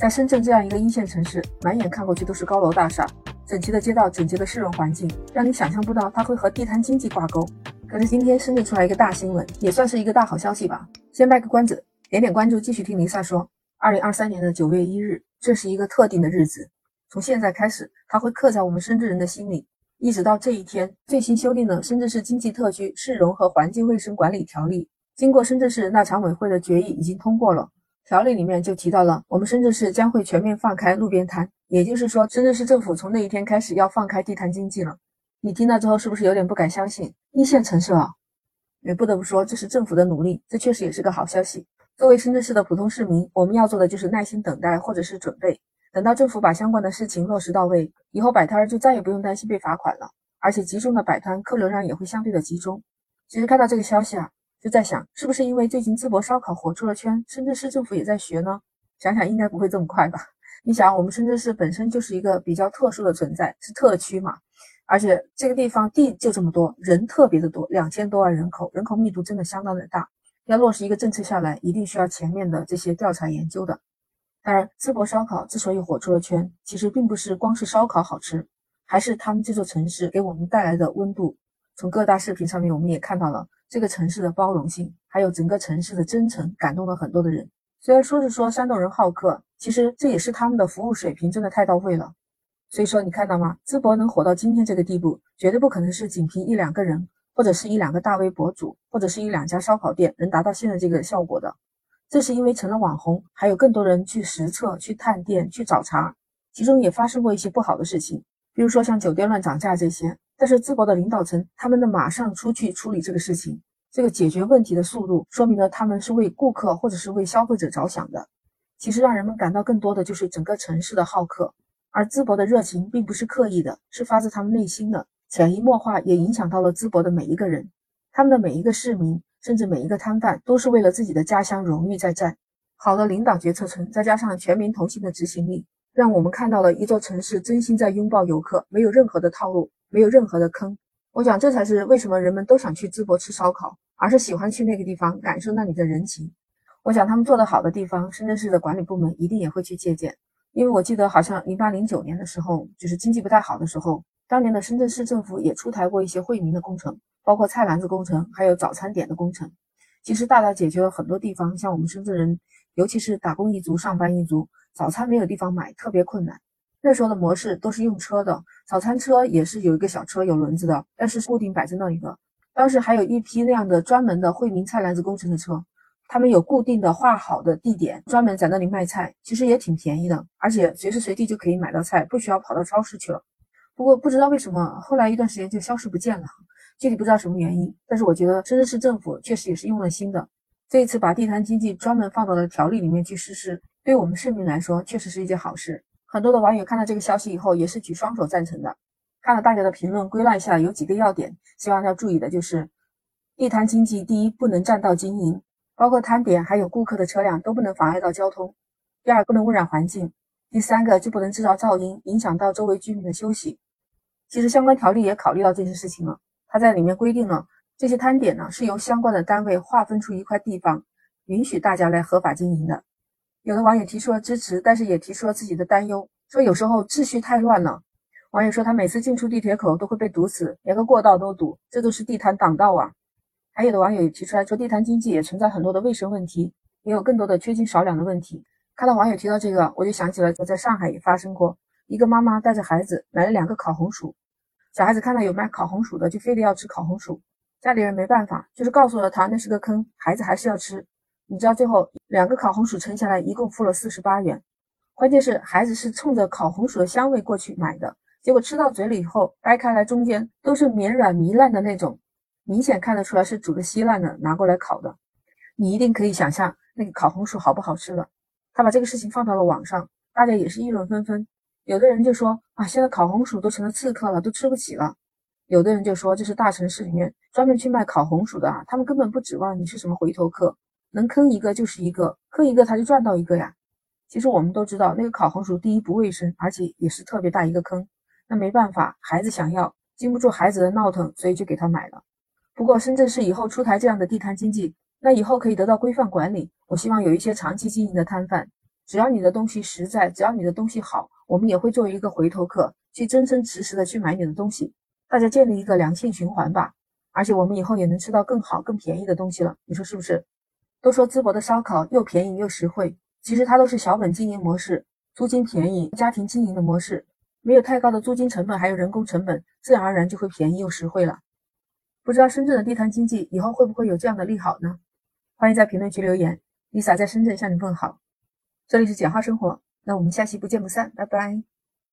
在深圳这样一个一线城市，满眼看过去都是高楼大厦，整齐的街道，整洁的市容环境，让你想象不到它会和地摊经济挂钩。可是今天深圳出来一个大新闻，也算是一个大好消息吧。先卖个关子，点点关注，继续听丽萨说。二零二三年的九月一日，这是一个特定的日子，从现在开始，它会刻在我们深圳人的心里，一直到这一天。最新修订的《深圳市经济特区市容和环境卫生管理条例》，经过深圳市人大常委会的决议，已经通过了。条例里面就提到了，我们深圳市将会全面放开路边摊，也就是说，深圳市政府从那一天开始要放开地摊经济了。你听到之后是不是有点不敢相信？一线城市啊，也不得不说这是政府的努力，这确实也是个好消息。作为深圳市的普通市民，我们要做的就是耐心等待或者是准备，等到政府把相关的事情落实到位，以后摆摊儿就再也不用担心被罚款了，而且集中的摆摊，客流量也会相对的集中。其实看到这个消息啊。就在想，是不是因为最近淄博烧烤火出了圈，深圳市政府也在学呢？想想应该不会这么快吧？你想，我们深圳市本身就是一个比较特殊的存在，是特区嘛，而且这个地方地就这么多，人特别的多，两千多万人口，人口密度真的相当的大。要落实一个政策下来，一定需要前面的这些调查研究的。当然，淄博烧烤之所以火出了圈，其实并不是光是烧烤好吃，还是他们这座城市给我们带来的温度。从各大视频上面，我们也看到了。这个城市的包容性，还有整个城市的真诚，感动了很多的人。虽然说是说山东人好客，其实这也是他们的服务水平真的太到位了。所以说，你看到吗？淄博能火到今天这个地步，绝对不可能是仅凭一两个人，或者是一两个大 V 博主，或者是一两家烧烤店能达到现在这个效果的。这是因为成了网红，还有更多人去实测、去探店、去找茬，其中也发生过一些不好的事情，比如说像酒店乱涨价这些。但是淄博的领导层，他们的马上出去处理这个事情，这个解决问题的速度，说明了他们是为顾客或者是为消费者着想的。其实让人们感到更多的就是整个城市的好客，而淄博的热情并不是刻意的，是发自他们内心的，潜移默化也影响到了淄博的每一个人，他们的每一个市民，甚至每一个摊贩，都是为了自己的家乡荣誉在战。好的领导决策层，再加上全民同心的执行力，让我们看到了一座城市真心在拥抱游客，没有任何的套路。没有任何的坑，我想这才是为什么人们都想去淄博吃烧烤，而是喜欢去那个地方感受那里的人情。我想他们做得好的地方，深圳市的管理部门一定也会去借鉴。因为我记得好像零八零九年的时候，就是经济不太好的时候，当年的深圳市政府也出台过一些惠民的工程，包括菜篮子工程，还有早餐点的工程。其实大大解决了很多地方，像我们深圳人，尤其是打工一族、上班一族，早餐没有地方买，特别困难。那时候的模式都是用车的，早餐车也是有一个小车有轮子的，但是固定摆在那里的。当时还有一批那样的专门的惠民菜篮子工程的车，他们有固定的画好的地点，专门在那里卖菜，其实也挺便宜的，而且随时随地就可以买到菜，不需要跑到超市去了。不过不知道为什么后来一段时间就消失不见了，具体不知道什么原因。但是我觉得深圳市政府确实也是用了心的，这一次把地摊经济专门放到了条例里面去实施，对我们市民来说确实是一件好事。很多的网友看到这个消息以后，也是举双手赞成的。看了大家的评论，归纳一下有几个要点，希望要注意的就是：地摊经济，第一，不能占道经营，包括摊点还有顾客的车辆都不能妨碍到交通；第二，不能污染环境；第三个，就不能制造噪音，影响到周围居民的休息。其实相关条例也考虑到这些事情了，它在里面规定了这些摊点呢是由相关的单位划分出一块地方，允许大家来合法经营的。有的网友提出了支持，但是也提出了自己的担忧，说有时候秩序太乱了。网友说他每次进出地铁口都会被堵死，连个过道都堵，这都是地摊挡道啊。还有的网友也提出来说，地摊经济也存在很多的卫生问题，也有更多的缺斤少两的问题。看到网友提到这个，我就想起了我在上海也发生过，一个妈妈带着孩子买了两个烤红薯，小孩子看到有卖烤红薯的，就非得要吃烤红薯，家里人没办法，就是告诉了他那是个坑，孩子还是要吃。你知道最后两个烤红薯称下来一共付了四十八元，关键是孩子是冲着烤红薯的香味过去买的，结果吃到嘴里以后掰开来中间都是绵软糜烂的那种，明显看得出来是煮的稀烂的拿过来烤的，你一定可以想象那个烤红薯好不好吃了。他把这个事情放到了网上，大家也是议论纷纷，有的人就说啊现在烤红薯都成了刺客了，都吃不起了，有的人就说这是大城市里面专门去卖烤红薯的啊，他们根本不指望你是什么回头客。能坑一个就是一个，坑一个他就赚到一个呀。其实我们都知道，那个烤红薯第一不卫生，而且也是特别大一个坑。那没办法，孩子想要，经不住孩子的闹腾，所以就给他买了。不过深圳市以后出台这样的地摊经济，那以后可以得到规范管理。我希望有一些长期经营的摊贩，只要你的东西实在，只要你的东西好，我们也会作为一个回头客，去真真实实的去买你的东西。大家建立一个良性循环吧，而且我们以后也能吃到更好、更便宜的东西了。你说是不是？都说淄博的烧烤又便宜又实惠，其实它都是小本经营模式，租金便宜，家庭经营的模式，没有太高的租金成本，还有人工成本，自然而然就会便宜又实惠了。不知道深圳的地摊经济以后会不会有这样的利好呢？欢迎在评论区留言，Lisa 在深圳向你问好。这里是简化生活，那我们下期不见不散，拜拜。